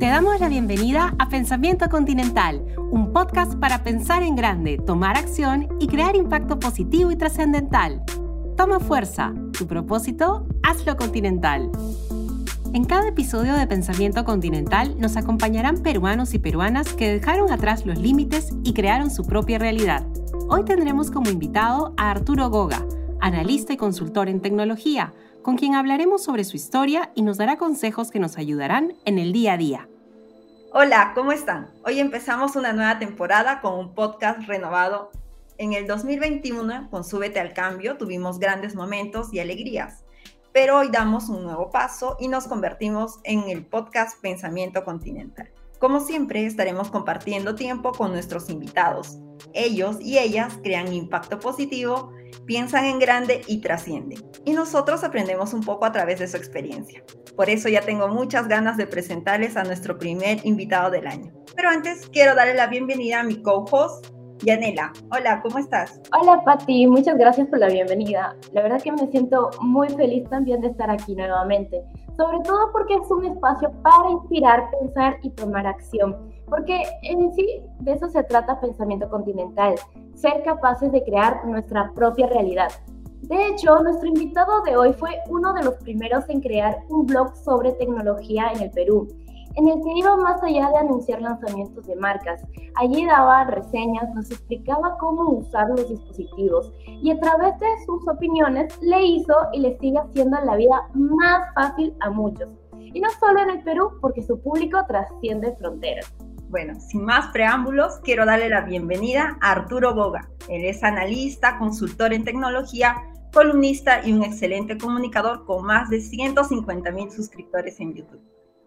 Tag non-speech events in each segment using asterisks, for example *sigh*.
Te damos la bienvenida a Pensamiento Continental, un podcast para pensar en grande, tomar acción y crear impacto positivo y trascendental. Toma fuerza, tu propósito, hazlo continental. En cada episodio de Pensamiento Continental nos acompañarán peruanos y peruanas que dejaron atrás los límites y crearon su propia realidad. Hoy tendremos como invitado a Arturo Goga, analista y consultor en tecnología, con quien hablaremos sobre su historia y nos dará consejos que nos ayudarán en el día a día. Hola, ¿cómo están? Hoy empezamos una nueva temporada con un podcast renovado. En el 2021, con Súbete al Cambio, tuvimos grandes momentos y alegrías pero hoy damos un nuevo paso y nos convertimos en el podcast Pensamiento Continental. Como siempre, estaremos compartiendo tiempo con nuestros invitados. Ellos y ellas crean impacto positivo, piensan en grande y trascienden. Y nosotros aprendemos un poco a través de su experiencia. Por eso ya tengo muchas ganas de presentarles a nuestro primer invitado del año. Pero antes quiero darle la bienvenida a mi co-host, Yanela, hola, ¿cómo estás? Hola Patti, muchas gracias por la bienvenida. La verdad que me siento muy feliz también de estar aquí nuevamente, sobre todo porque es un espacio para inspirar, pensar y tomar acción, porque en sí de eso se trata Pensamiento Continental, ser capaces de crear nuestra propia realidad. De hecho, nuestro invitado de hoy fue uno de los primeros en crear un blog sobre tecnología en el Perú en el que iba más allá de anunciar lanzamientos de marcas. Allí daba reseñas, nos explicaba cómo usar los dispositivos y a través de sus opiniones le hizo y le sigue haciendo la vida más fácil a muchos. Y no solo en el Perú, porque su público trasciende fronteras. Bueno, sin más preámbulos, quiero darle la bienvenida a Arturo Boga. Él es analista, consultor en tecnología, columnista y un excelente comunicador con más de 150 mil suscriptores en YouTube.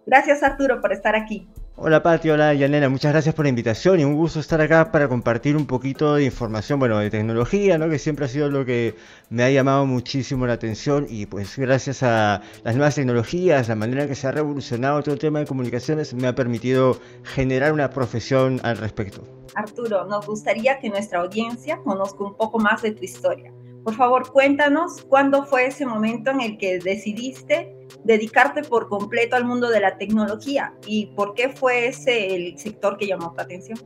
Gracias Arturo por estar aquí. Hola Pati, hola Yanela, muchas gracias por la invitación y un gusto estar acá para compartir un poquito de información, bueno, de tecnología, ¿no? Que siempre ha sido lo que me ha llamado muchísimo la atención y pues gracias a las nuevas tecnologías, la manera en que se ha revolucionado todo el tema de comunicaciones me ha permitido generar una profesión al respecto. Arturo, nos gustaría que nuestra audiencia conozca un poco más de tu historia. Por favor, cuéntanos cuándo fue ese momento en el que decidiste dedicarte por completo al mundo de la tecnología y por qué fue ese el sector que llamó tu atención.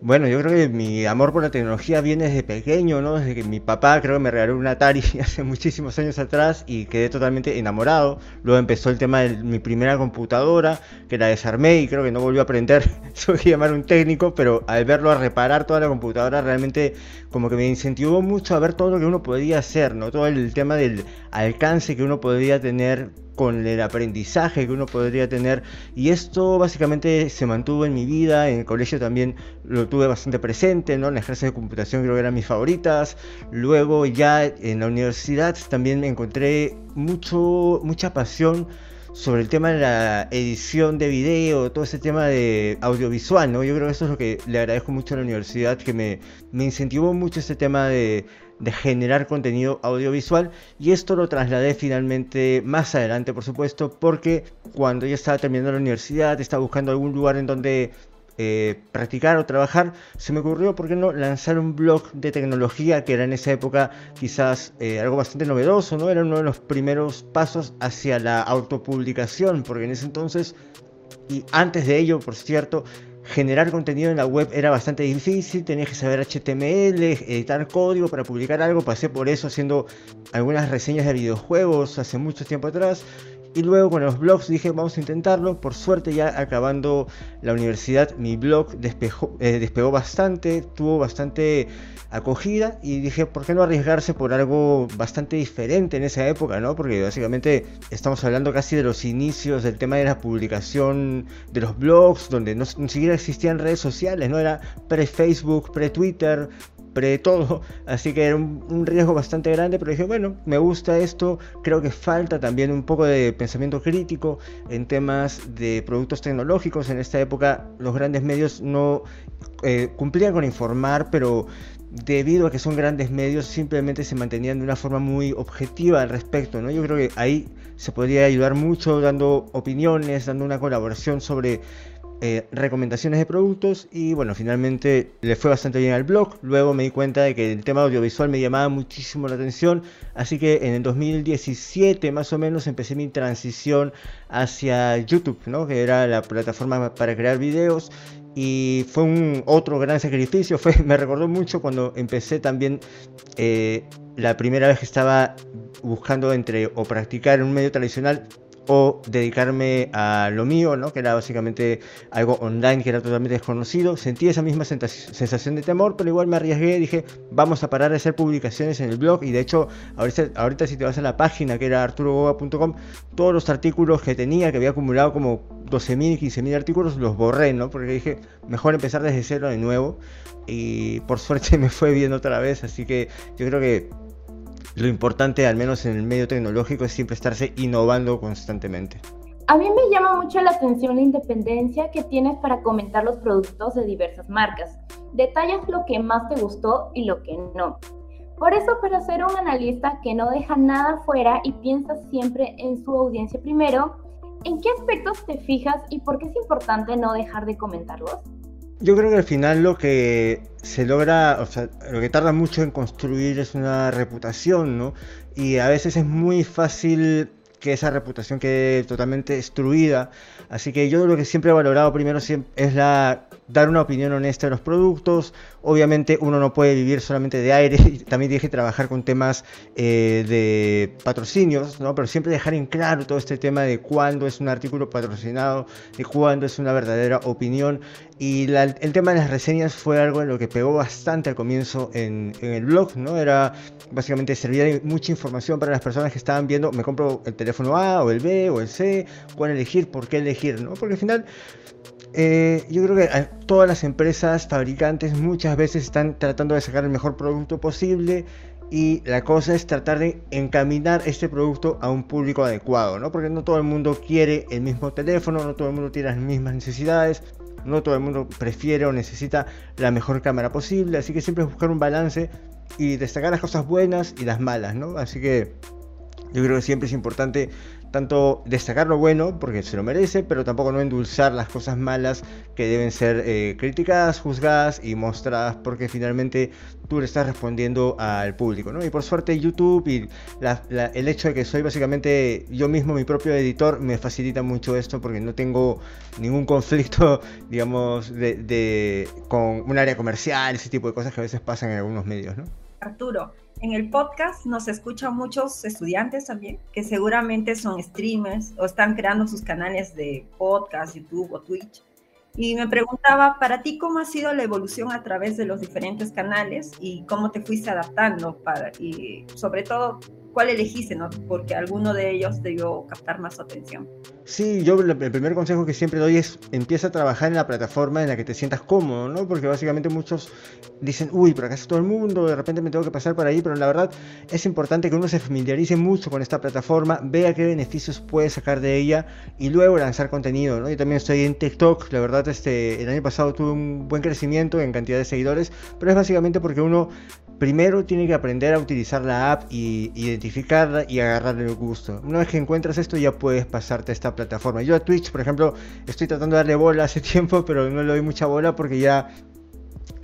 Bueno, yo creo que mi amor por la tecnología viene desde pequeño, ¿no? Desde que mi papá creo que me regaló un Atari *laughs* hace muchísimos años atrás y quedé totalmente enamorado. Luego empezó el tema de mi primera computadora, que la desarmé y creo que no volvió a aprender. *laughs* Tuve que llamar a un técnico, pero al verlo a reparar toda la computadora realmente como que me incentivó mucho a ver todo lo que uno podía hacer, ¿no? Todo el tema del alcance que uno podía tener con el aprendizaje que uno podría tener y esto básicamente se mantuvo en mi vida, en el colegio también lo tuve bastante presente, ¿no? las clases de computación creo que eran mis favoritas, luego ya en la universidad también me encontré mucho, mucha pasión sobre el tema de la edición de video, todo ese tema de audiovisual, ¿no? Yo creo que eso es lo que le agradezco mucho a la universidad, que me, me incentivó mucho ese tema de, de generar contenido audiovisual y esto lo trasladé finalmente más adelante por supuesto porque cuando ya estaba terminando la universidad estaba buscando algún lugar en donde eh, practicar o trabajar, se me ocurrió, ¿por qué no?, lanzar un blog de tecnología que era en esa época quizás eh, algo bastante novedoso, ¿no? Era uno de los primeros pasos hacia la autopublicación, porque en ese entonces, y antes de ello, por cierto, generar contenido en la web era bastante difícil, tenías que saber HTML, editar código para publicar algo, pasé por eso haciendo algunas reseñas de videojuegos hace mucho tiempo atrás y luego con los blogs dije, vamos a intentarlo. Por suerte ya acabando la universidad, mi blog eh, despegó bastante, tuvo bastante acogida y dije, ¿por qué no arriesgarse por algo bastante diferente en esa época? ¿no? Porque básicamente estamos hablando casi de los inicios del tema de la publicación de los blogs, donde no, ni siquiera existían redes sociales, no era pre-Facebook, pre-Twitter, de todo, *laughs* así que era un, riesgo bastante grande, pero dije, bueno, me gusta esto, creo que falta también un poco de pensamiento crítico en temas de productos tecnológicos, en esta época los grandes medios no eh, cumplían con informar, pero debido a que son grandes medios simplemente se mantenían de una forma muy objetiva al respecto, ¿no? Yo creo que ahí se podría ayudar mucho dando opiniones, dando una colaboración sobre eh, recomendaciones de productos y bueno, finalmente le fue bastante bien al blog. Luego me di cuenta de que el tema audiovisual me llamaba muchísimo la atención, así que en el 2017 más o menos empecé mi transición hacia YouTube, ¿no? que era la plataforma para crear videos y fue un otro gran sacrificio. *laughs* Fue, me recordó mucho cuando empecé también eh, la primera vez que estaba buscando entre o practicar en un medio tradicional o dedicarme a lo mío, ¿no? que era básicamente algo online que era totalmente desconocido. Sentí esa misma sensación de temor, pero igual me arriesgué, dije, vamos a parar de hacer publicaciones en el blog y de hecho, ahorita, si te vas a la página que era arturogoga.com, todos los artículos que tenía, que había acumulado como 12.000, 15.000 artículos, los borré, ¿no? Porque dije, mejor empezar desde cero de nuevo y por suerte *laughs* me fue bien otra vez, así que yo creo que lo importante, al menos en el medio tecnológico, es siempre estarse innovando constantemente. A mí me llama mucho la atención la independencia que tienes para comentar los productos de diversas marcas. Detallas lo que más te gustó y lo que no. Por eso, para ser un analista que no deja nada fuera y piensa siempre en su audiencia primero, ¿en qué aspectos te fijas y por qué es importante no dejar de comentarlos? Yo creo que al final lo que se logra, o sea, lo que tarda mucho en construir es una reputación, ¿no? Y a veces es muy fácil que esa reputación quede totalmente destruida. Así que yo lo que siempre he valorado primero es la dar una opinión honesta de los productos. Obviamente uno no puede vivir solamente de aire, *laughs* también tiene que trabajar con temas eh, de patrocinios, ¿no? pero siempre dejar en claro todo este tema de cuándo es un artículo patrocinado, de cuándo es una verdadera opinión. Y el tema de las reseñas fue algo en lo que pegó bastante al comienzo en, el blog, ¿no? Era básicamente servía de mucha información para las personas que estaban viendo, me compro el teléfono A o el B o el C, pueden elegir por qué elegir, ¿no? Porque al final eh, yo creo que todas las empresas fabricantes muchas veces están tratando de sacar el mejor producto posible y la cosa es tratar de encaminar este producto a un público adecuado, ¿no? Porque no todo el mundo quiere el mismo teléfono, no todo el mundo tiene las mismas necesidades, no todo el mundo prefiere o necesita la mejor cámara posible, así que siempre es buscar un balance y destacar las cosas buenas y las malas, ¿no? Así que yo creo que siempre es importante tanto destacar lo bueno, porque se lo merece, pero tampoco no endulzar las cosas malas que deben ser eh, criticadas, juzgadas y mostradas, porque finalmente tú le estás respondiendo al público, ¿no? Y por suerte YouTube y el hecho de que soy básicamente yo mismo mi propio editor me facilita mucho esto, porque no tengo ningún conflicto, *laughs* digamos, de, con un área comercial, ese tipo de cosas que a veces pasan en algunos medios, ¿no? Arturo, en el podcast nos escuchan muchos estudiantes también, que seguramente son streamers o están creando sus canales de podcast, YouTube o Twitch. Y me preguntaba, para ti, ¿cómo ha sido la evolución a través de los diferentes canales y cómo te fuiste adaptando? Para, y sobre todo, ¿cuál elegiste? No? Porque alguno de ellos debió captar más atención. Sí, yo el primer consejo que siempre doy es empieza a trabajar en la plataforma en la que te sientas cómodo, ¿no? Porque básicamente muchos dicen, uy, pero acá está todo el mundo, de repente me tengo que pasar por ahí, pero la verdad es importante que uno se familiarice mucho con esta plataforma, vea qué beneficios puede sacar de ella y luego lanzar contenido, ¿no? Yo también estoy en TikTok, la verdad este, el año pasado tuve un buen crecimiento en cantidad de seguidores, pero es básicamente porque uno primero tiene que aprender a utilizar la app y identificarla y agarrarle el gusto. Una vez que encuentras esto ya puedes pasarte a esta plataforma. Yo a Twitch, por ejemplo, estoy tratando de darle bola hace *laughs* tiempo, pero no le doy mucha bola porque ya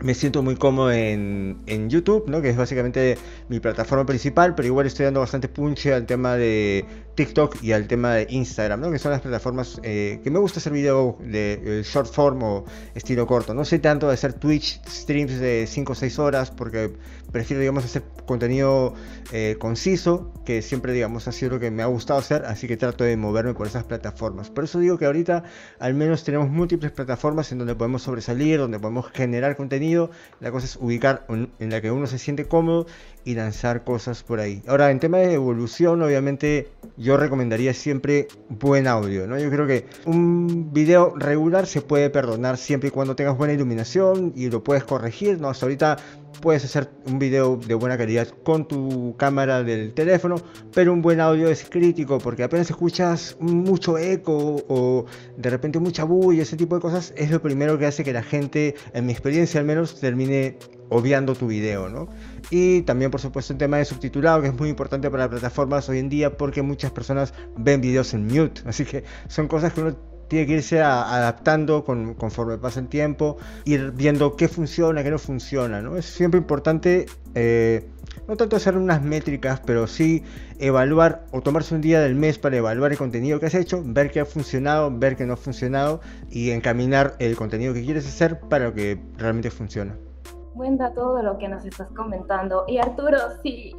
me siento muy cómodo en, en, YouTube, ¿no? que es básicamente mi plataforma principal, pero igual estoy dando bastante punche al tema de TikTok y al tema de Instagram, ¿no? que son las plataformas eh, que me gusta hacer video de short form o estilo corto. No sé tanto de hacer Twitch streams de 5 o 6 horas porque prefiero digamos hacer contenido eh, conciso, que siempre digamos ha sido lo que me ha gustado hacer, así que trato de moverme por esas plataformas. Por eso digo que ahorita al menos tenemos múltiples plataformas en donde podemos sobresalir, donde podemos generar contenido. La cosa es ubicar en la que uno se siente cómodo y lanzar cosas por ahí. Ahora, en tema de evolución, obviamente yo recomendaría siempre buen audio, ¿no? Yo creo que un video regular se puede perdonar siempre y cuando tengas buena iluminación y lo puedes corregir, ¿no? Hasta ahorita puedes hacer un video de buena calidad con tu cámara del teléfono, pero un buen audio es crítico porque apenas escuchas mucho eco o de repente mucha bulla, ese tipo de cosas, es lo primero que hace que la gente, en mi experiencia al menos, termine obviando tu video, ¿no? Y también, por supuesto, el tema de subtitulado, que es muy importante para las plataformas hoy en día porque muchas personas ven videos en mute. Así que son cosas que uno tiene que irse adaptando conforme pasa el tiempo, ir viendo qué funciona, qué no funciona, ¿no? Es siempre importante, eh, no tanto hacer unas métricas, pero sí evaluar o tomarse un día del mes para evaluar el contenido que has hecho, ver qué ha funcionado, ver qué no ha funcionado y encaminar el contenido que quieres hacer para lo que realmente funciona. Cuenta todo lo que nos estás comentando. Y Arturo, si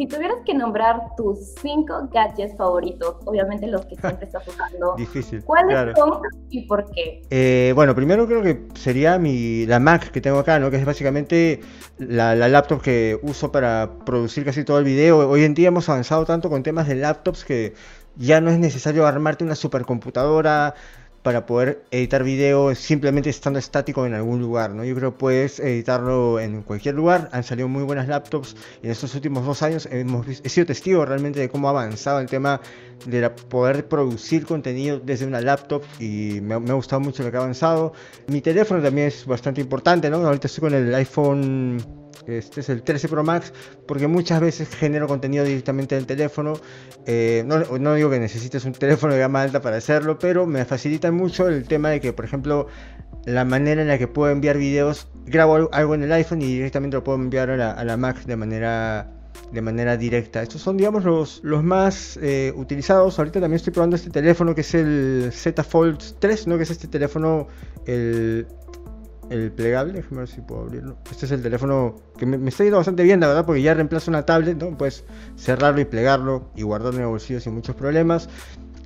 si tuvieras que nombrar tus cinco gadgets favoritos, obviamente los que siempre estás usando, Difícil, ¿cuáles son y por qué? Eh, bueno, primero creo que sería mi, la Mac que tengo acá, ¿no? que es básicamente la, la, laptop que uso para producir casi todo el video. Hoy en día hemos avanzado tanto con temas de laptops que ya no es necesario armarte una supercomputadora para poder editar video simplemente estando estático en algún lugar, ¿no? Yo creo que puedes editarlo en cualquier lugar, han salido muy buenas laptops y en estos últimos dos años hemos, he sido testigo realmente de cómo ha avanzado el tema de poder producir contenido desde una laptop y me, ha gustado mucho lo que ha avanzado. Mi teléfono también es bastante importante, ¿no? Ahorita estoy con el iPhone este es el 13 Pro Max, porque muchas veces genero contenido directamente del teléfono. Eh, no, digo que necesites un teléfono de gama alta para hacerlo, pero me facilita mucho el tema de que, por ejemplo, la manera en la que puedo enviar videos, grabo algo en el iPhone y directamente lo puedo enviar a la, a la Mac de manera de manera directa. Estos son, digamos, los, los más eh, utilizados. Ahorita también estoy probando este teléfono que es el Z Fold 3, ¿no? Que es este teléfono, el el plegable, déjame ver si puedo abrirlo. Este es el teléfono que me, está yendo bastante bien, la verdad, porque ya reemplaza una tablet, ¿no? Puedes cerrarlo y plegarlo y guardarlo en el bolsillo sin muchos problemas.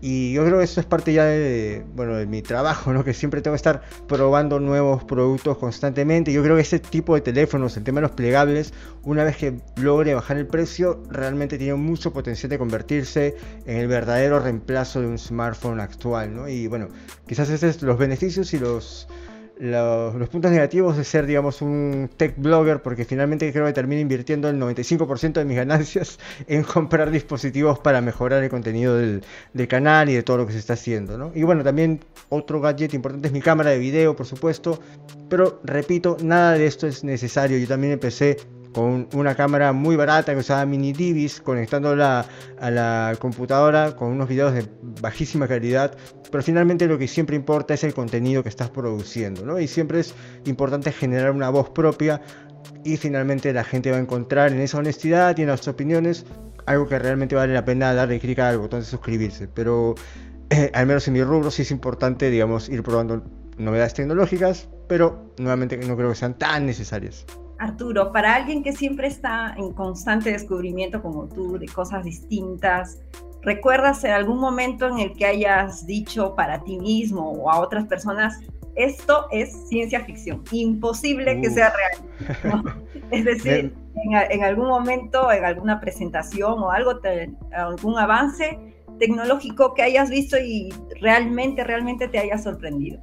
Y yo creo que eso es parte ya de, bueno, de mi trabajo, ¿no? Que siempre tengo que estar probando nuevos productos constantemente. Yo creo que ese tipo de teléfonos, el tema de los plegables, una vez que logre bajar el precio, realmente tiene mucho potencial de convertirse en el verdadero reemplazo de un smartphone actual, ¿no? Y bueno, quizás esos son los beneficios y los los, puntos negativos de ser, digamos, un tech blogger, porque finalmente creo que termino invirtiendo el 95% de mis ganancias *laughs* en comprar dispositivos para mejorar el contenido del, canal y de todo lo que se está haciendo. Y bueno, también otro gadget importante es mi cámara de video, por supuesto, pero repito, nada de esto es necesario. Yo también empecé con una cámara muy barata que usaba mini divis, conectándola a la computadora con unos videos de bajísima calidad, pero finalmente lo que siempre importa es el contenido que estás produciendo, ¿no? Y siempre es importante generar una voz propia y finalmente la gente va a encontrar en esa honestidad y en las opiniones algo que realmente vale la pena darle clic al botón de suscribirse, pero eh, al menos en mi rubro sí es importante, digamos, ir probando novedades tecnológicas, pero nuevamente no creo que sean tan necesarias. Arturo, para alguien que siempre está en constante descubrimiento como tú de cosas distintas, ¿recuerdas en algún momento en el que hayas dicho para ti mismo o a otras personas, esto es ciencia ficción, imposible que sea real? *laughs* es decir, en, algún momento, en alguna presentación o algo, algún avance tecnológico que hayas visto y realmente, realmente te haya sorprendido.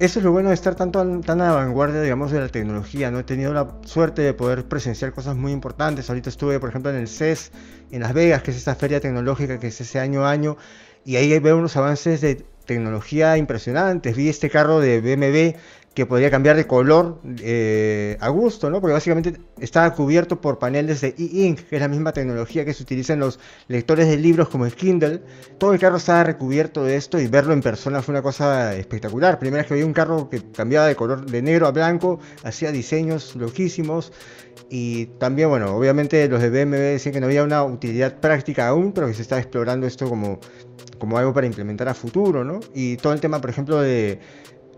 Eso es lo bueno de estar tanto, tan a la vanguardia, digamos, de la tecnología, ¿no? He tenido la suerte de poder presenciar cosas muy importantes. Ahorita estuve, por ejemplo, en el CES, en Las Vegas, que es esta feria tecnológica que es ese año a año, y ahí veo unos avances de tecnología impresionantes. Vi este carro de BMW que podría cambiar de color eh, a gusto, ¿no? Porque básicamente estaba cubierto por paneles de e-ink, que es la misma tecnología que se utiliza en los lectores de libros como el Kindle. Todo el carro estaba recubierto de esto y verlo en persona fue una cosa espectacular. Primera vez que vi un carro que cambiaba de color de negro a blanco, hacía diseños loquísimos. Y también, bueno, obviamente los de BMW decían que no había una utilidad práctica aún, pero que se estaba explorando esto como, como algo para implementar a futuro, ¿no? Y todo el tema, por ejemplo, de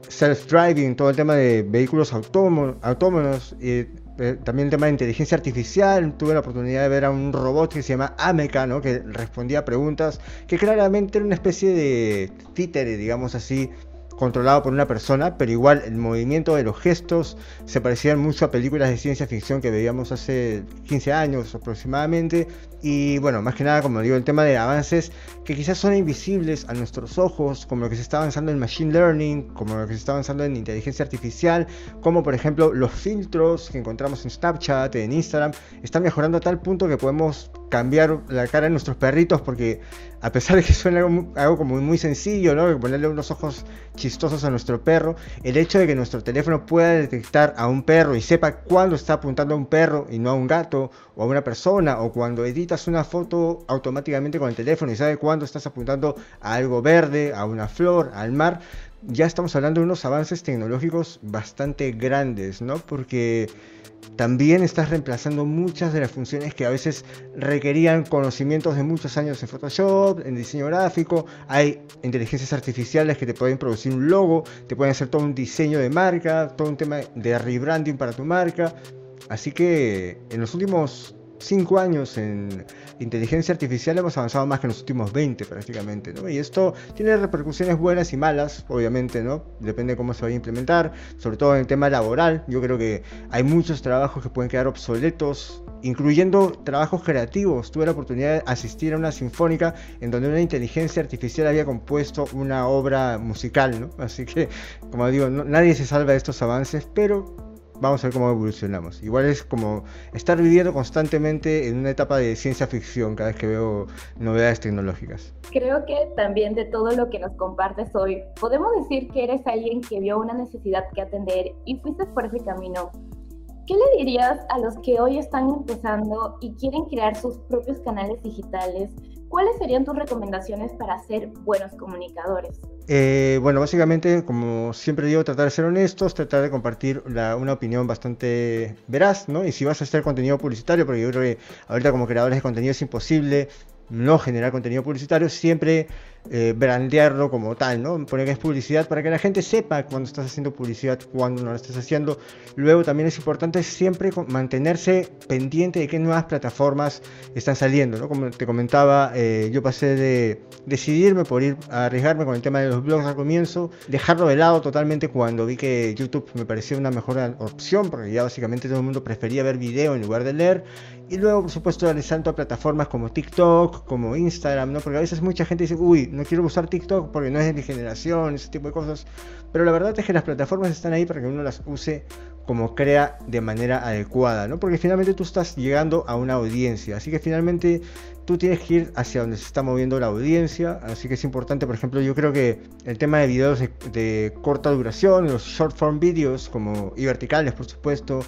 self-driving, todo el tema de vehículos autónomos, y eh, también el tema de inteligencia artificial. Tuve la oportunidad de ver a un robot que se llama Ameca, ¿no? que respondía preguntas que claramente era una especie de títere, digamos así, controlado por una persona, pero igual el movimiento de los gestos se parecían mucho a películas de ciencia ficción que veíamos hace 15 años aproximadamente. Y bueno, más que nada, como digo, el tema de avances que quizás son invisibles a nuestros ojos, como lo que se está avanzando en Machine Learning, como lo que se está avanzando en inteligencia artificial, como por ejemplo los filtros que encontramos en Snapchat, en Instagram, están mejorando a tal punto que podemos cambiar la cara de nuestros perritos porque a pesar de que suena algo, como muy sencillo, ¿no? Ponerle unos ojos chistosos a nuestro perro, el hecho de que nuestro teléfono pueda detectar a un perro y sepa cuándo está apuntando a un perro y no a un gato o a una persona, o cuando editas una foto automáticamente con el teléfono y sabe cuándo estás apuntando a algo verde, a una flor, al mar, ya estamos hablando de unos avances tecnológicos bastante grandes, ¿no? Porque también estás reemplazando muchas de las funciones que a veces requerían conocimientos de muchos años en Photoshop, en diseño gráfico. Hay inteligencias artificiales que te pueden producir un logo, te pueden hacer todo un diseño de marca, todo un tema de rebranding para tu marca. Así que en los últimos cinco años en inteligencia artificial hemos avanzado más que en los últimos 20 prácticamente, ¿no? Y esto tiene repercusiones buenas y malas, obviamente, ¿no? Depende de cómo se vaya a implementar, sobre todo en el tema laboral. Yo creo que hay muchos trabajos que pueden quedar obsoletos, incluyendo trabajos creativos. Tuve la oportunidad de asistir a una sinfónica en donde una inteligencia artificial había compuesto una obra musical, ¿no? Así que, como digo, nadie se salva de estos avances, pero vamos a ver cómo evolucionamos. Igual es como estar viviendo constantemente en una etapa de ciencia ficción cada vez que veo novedades tecnológicas. Creo que también de todo lo que nos compartes hoy, podemos decir que eres alguien que vio una necesidad que atender y fuiste por ese camino. ¿Qué le dirías a los que hoy están empezando y quieren crear sus propios canales digitales? ¿Cuáles serían tus recomendaciones para ser buenos comunicadores? Eh, bueno, básicamente, como siempre digo, tratar de ser honestos, tratar de compartir una opinión bastante veraz, ¿no? Y si vas a hacer contenido publicitario, porque yo creo que ahorita como creadores de contenido es imposible no generar contenido publicitario, siempre eh, brandearlo como tal, ¿no? Poner que es publicidad para que la gente sepa cuando estás haciendo publicidad, cuando no lo estás haciendo. Luego también es importante siempre mantenerse pendiente de qué nuevas plataformas están saliendo, ¿no? Como te comentaba, eh, yo pasé de decidirme por ir a arriesgarme con el tema de los blogs al comienzo, dejarlo de lado totalmente cuando vi que YouTube me parecía una mejor opción, porque ya básicamente todo el mundo prefería ver video en lugar de leer. Y luego, por supuesto, darle salto a plataformas como TikTok, como Instagram, ¿no? Porque a veces mucha gente dice, uy, no quiero usar TikTok porque no es de mi generación, ese tipo de cosas. Pero la verdad es que las plataformas están ahí para que uno las use como crea de manera adecuada, ¿no? Porque finalmente tú estás llegando a una audiencia, así que finalmente tú tienes que ir hacia donde se está moviendo la audiencia, así que es importante, por ejemplo, yo creo que el tema de videos de, corta duración, los short form videos como y verticales, por supuesto,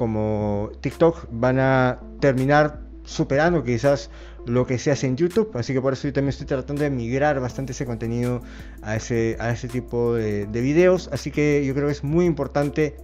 como TikTok van a terminar superando quizás lo que se hace en YouTube, así que por eso yo también estoy tratando de migrar bastante ese contenido a ese, a ese tipo de, de videos, así que yo creo que es muy importante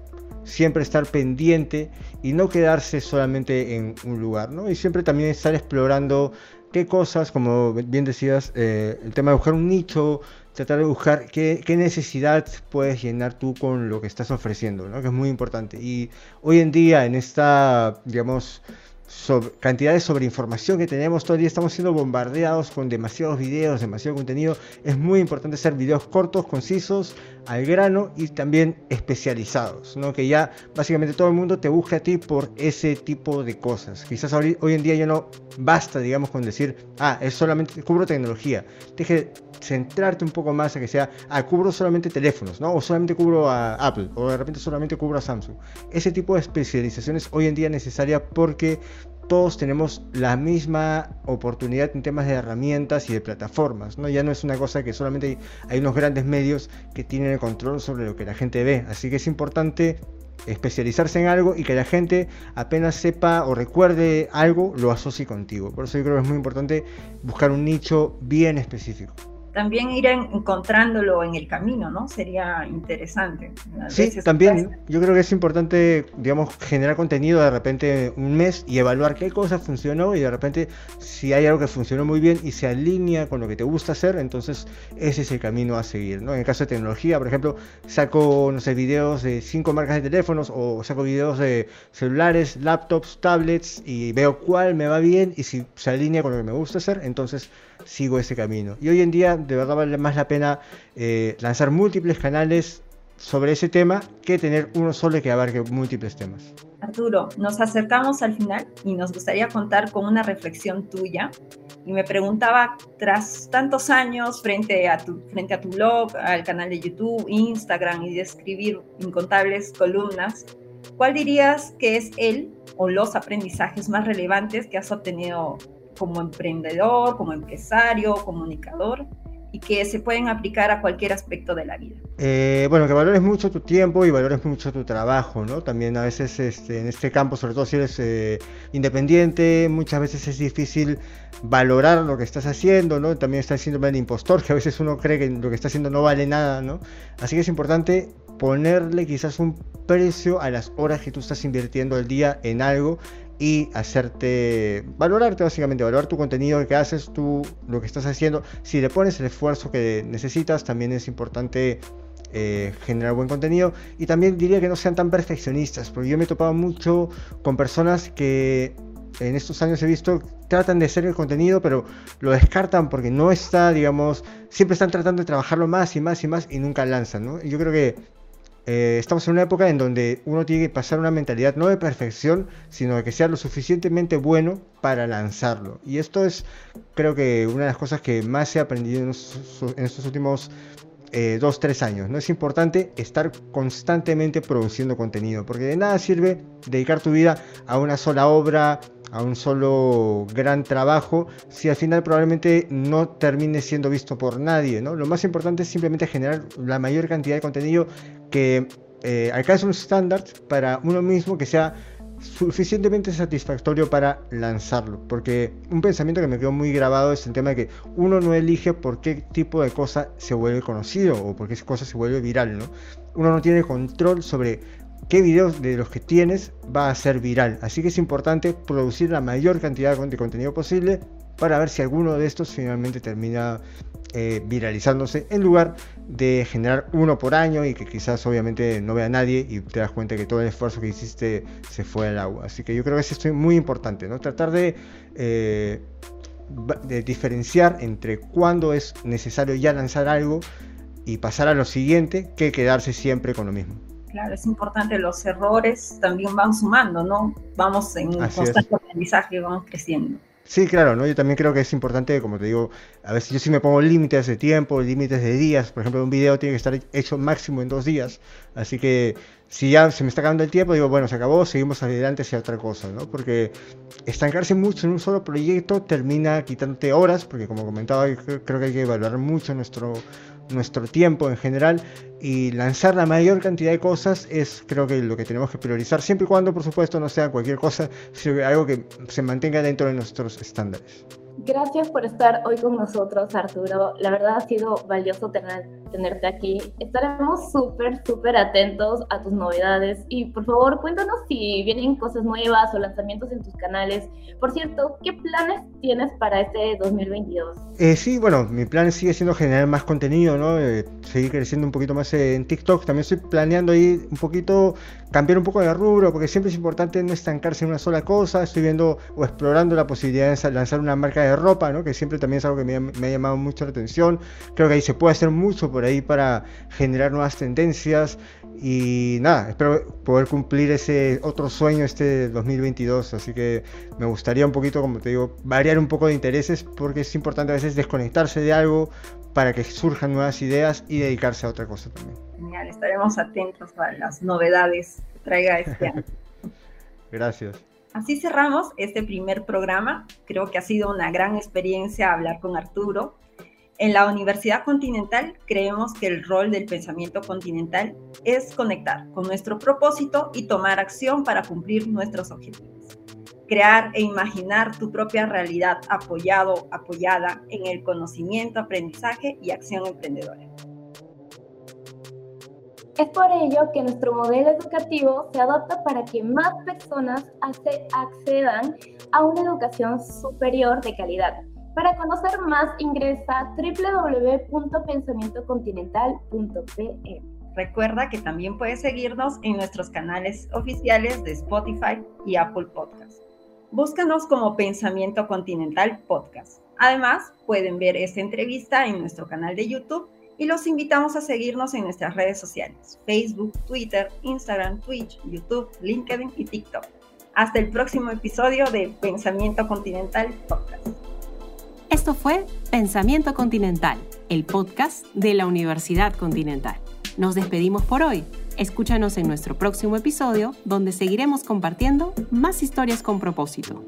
siempre estar pendiente y no quedarse solamente en un lugar, ¿no? Y siempre también estar explorando qué cosas, como bien decías, eh, el tema de buscar un nicho, tratar de buscar qué, qué, necesidad puedes llenar tú con lo que estás ofreciendo, ¿no? Que es muy importante. Y hoy en día, en esta, digamos, sobre, cantidad de sobreinformación que tenemos, todo el día estamos siendo bombardeados con demasiados videos, demasiado contenido. Es muy importante hacer videos cortos, concisos, al grano y también especializados, ¿no? Que ya básicamente todo el mundo te busca a ti por ese tipo de cosas. Quizás hoy, en día ya no basta, digamos, con decir, ah, es solamente cubro tecnología. Tienes que centrarte un poco más a que sea, ah, cubro solamente teléfonos, ¿no? O solamente cubro a Apple, o de repente solamente cubro a Samsung. Ese tipo de especializaciones hoy en día es necesaria porque todos tenemos la misma oportunidad en temas de herramientas y de plataformas, ¿no? Ya no es una cosa que solamente hay, unos grandes medios que tienen el control sobre lo que la gente ve, así que es importante especializarse en algo y que la gente apenas sepa o recuerde algo lo asocie contigo. Por eso yo creo que es muy importante buscar un nicho bien específico también ir encontrándolo en el camino, ¿no? Sería interesante. Sí, también yo creo que es importante, digamos, generar contenido de repente un mes y evaluar qué cosa funcionó y de repente si hay algo que funcionó muy bien y se alinea con lo que te gusta hacer, entonces ese es el camino a seguir, ¿no? En el caso de tecnología, por ejemplo, saco, no sé, videos de cinco marcas de teléfonos o saco videos de celulares, laptops, tablets y veo cuál me va bien y si se alinea con lo que me gusta hacer, entonces sigo ese camino. Y hoy en día de verdad vale más la pena eh, lanzar múltiples canales sobre ese tema que tener uno solo que abarque múltiples temas. Arturo, nos acercamos al final y nos gustaría contar con una reflexión tuya. Y me preguntaba, tras tantos años frente a tu, frente a tu blog, al canal de YouTube, Instagram y de escribir incontables columnas, ¿cuál dirías que es el o los aprendizajes más relevantes que has obtenido como emprendedor, como empresario, comunicador y que se pueden aplicar a cualquier aspecto de la vida. Eh, bueno, que valores mucho tu tiempo y valores mucho tu trabajo, ¿no? También a veces este, en este campo, sobre todo si eres eh, independiente, muchas veces es difícil valorar lo que estás haciendo, ¿no? También está el síndrome del impostor, *laughs* que a veces uno cree que lo que está haciendo no vale nada, ¿no? Así que es importante ponerle quizás un precio a las horas que tú estás invirtiendo al día en algo y hacerte valorarte básicamente, valorar tu contenido que haces, tú lo que estás haciendo. Si le pones el esfuerzo que necesitas, también es importante eh, generar buen contenido. Y también diría que no sean tan perfeccionistas, porque yo me he topado mucho con personas que en estos años he visto tratan de hacer el contenido, pero lo descartan porque no está, digamos, siempre están tratando de trabajarlo más y más y más y nunca lanzan, ¿no? Yo creo que eh, estamos en una época en donde uno tiene que pasar una mentalidad no de perfección, sino de que sea lo suficientemente bueno para lanzarlo. Y esto es, creo que, una de las cosas que más he aprendido en, estos últimos eh, dos, tres años. ¿no? Es importante estar constantemente produciendo contenido, porque de nada sirve dedicar tu vida a una sola obra, a un solo gran trabajo, si al final probablemente no termine siendo visto por nadie. ¿no? Lo más importante es simplemente generar la mayor cantidad de contenido que eh, alcance un estándar para uno mismo que sea suficientemente satisfactorio para lanzarlo. Porque un pensamiento que me quedó muy grabado es el tema de que uno no elige por qué tipo de cosa se vuelve conocido o por qué cosa se vuelve viral, ¿no? Uno no tiene control sobre qué videos de los que tienes va a ser viral. Así que es importante producir la mayor cantidad de contenido posible para ver si alguno de estos finalmente termina eh, viralizándose en lugar de generar uno por año y que quizás obviamente no vea nadie y te das cuenta que todo el esfuerzo que hiciste se fue al agua. Así que yo creo que eso es muy importante, ¿no? Tratar de, eh, de diferenciar entre cuándo es necesario ya lanzar algo y pasar a lo siguiente que quedarse siempre con lo mismo. Claro, es importante, los errores también van sumando, ¿no? Vamos en constante aprendizaje, vamos creciendo. Sí, claro, ¿no? Yo también creo que es importante, como te digo, a veces yo sí me pongo límites de tiempo, límites de días. Por ejemplo, un video tiene que estar hecho máximo en dos días. Así que si ya se me está acabando el tiempo, digo, bueno, se acabó, seguimos adelante hacia otra cosa, ¿no? Porque estancarse mucho en un solo proyecto termina quitándote horas, porque como comentaba, creo que hay que evaluar mucho nuestro, nuestro tiempo en general y lanzar la mayor cantidad de cosas es creo que lo que tenemos que priorizar, siempre y cuando por supuesto no sea cualquier cosa, sino algo que se mantenga dentro de nuestros estándares. Gracias por estar hoy con nosotros, Arturo. La verdad ha sido valioso tener, tenerte aquí. Estaremos súper, súper atentos a tus novedades y por favor cuéntanos si vienen cosas nuevas o lanzamientos en tus canales. Por cierto, ¿qué planes tienes para este 2022? Eh, sí, bueno, mi plan sigue siendo generar más contenido, ¿no? Eh, seguir creciendo un poquito más en TikTok. También estoy planeando ahí un poquito cambiar un poco de rubro, porque siempre es importante no estancarse en una sola cosa. Estoy viendo o explorando la posibilidad de lanzar una marca de ropa, ¿no? que siempre también es algo que me, ha llamado mucho la atención. Creo que ahí se puede hacer mucho por ahí para generar nuevas tendencias. Y nada, espero poder cumplir ese otro sueño este 2022. Así que me gustaría un poquito, como te digo, variar un poco de intereses, porque es importante a veces desconectarse de algo para que surjan nuevas ideas y dedicarse a otra cosa también. Genial, estaremos atentos a las novedades que traiga este año. *laughs* Gracias. Así cerramos este primer programa. Creo que ha sido una gran experiencia hablar con Arturo. En la Universidad Continental creemos que el rol del pensamiento continental es conectar con nuestro propósito y tomar acción para cumplir nuestros objetivos. Crear e imaginar tu propia realidad apoyado, apoyada en el conocimiento, aprendizaje y acción emprendedora. Es por ello que nuestro modelo educativo se adopta para que más personas accedan a una educación superior de calidad. Para conocer más ingresa www.pensamientocontinental.pe. Recuerda que también puedes seguirnos en nuestros canales oficiales de Spotify y Apple Podcasts. Búscanos como Pensamiento Continental Podcast. Además, pueden ver esta entrevista en nuestro canal de YouTube y los invitamos a seguirnos en nuestras redes sociales, Facebook, Twitter, Instagram, Twitch, YouTube, LinkedIn y TikTok. Hasta el próximo episodio de Pensamiento Continental Podcast. Esto fue Pensamiento Continental, el podcast de la Universidad Continental. Nos despedimos por hoy. Escúchanos en nuestro próximo episodio donde seguiremos compartiendo más historias con propósito.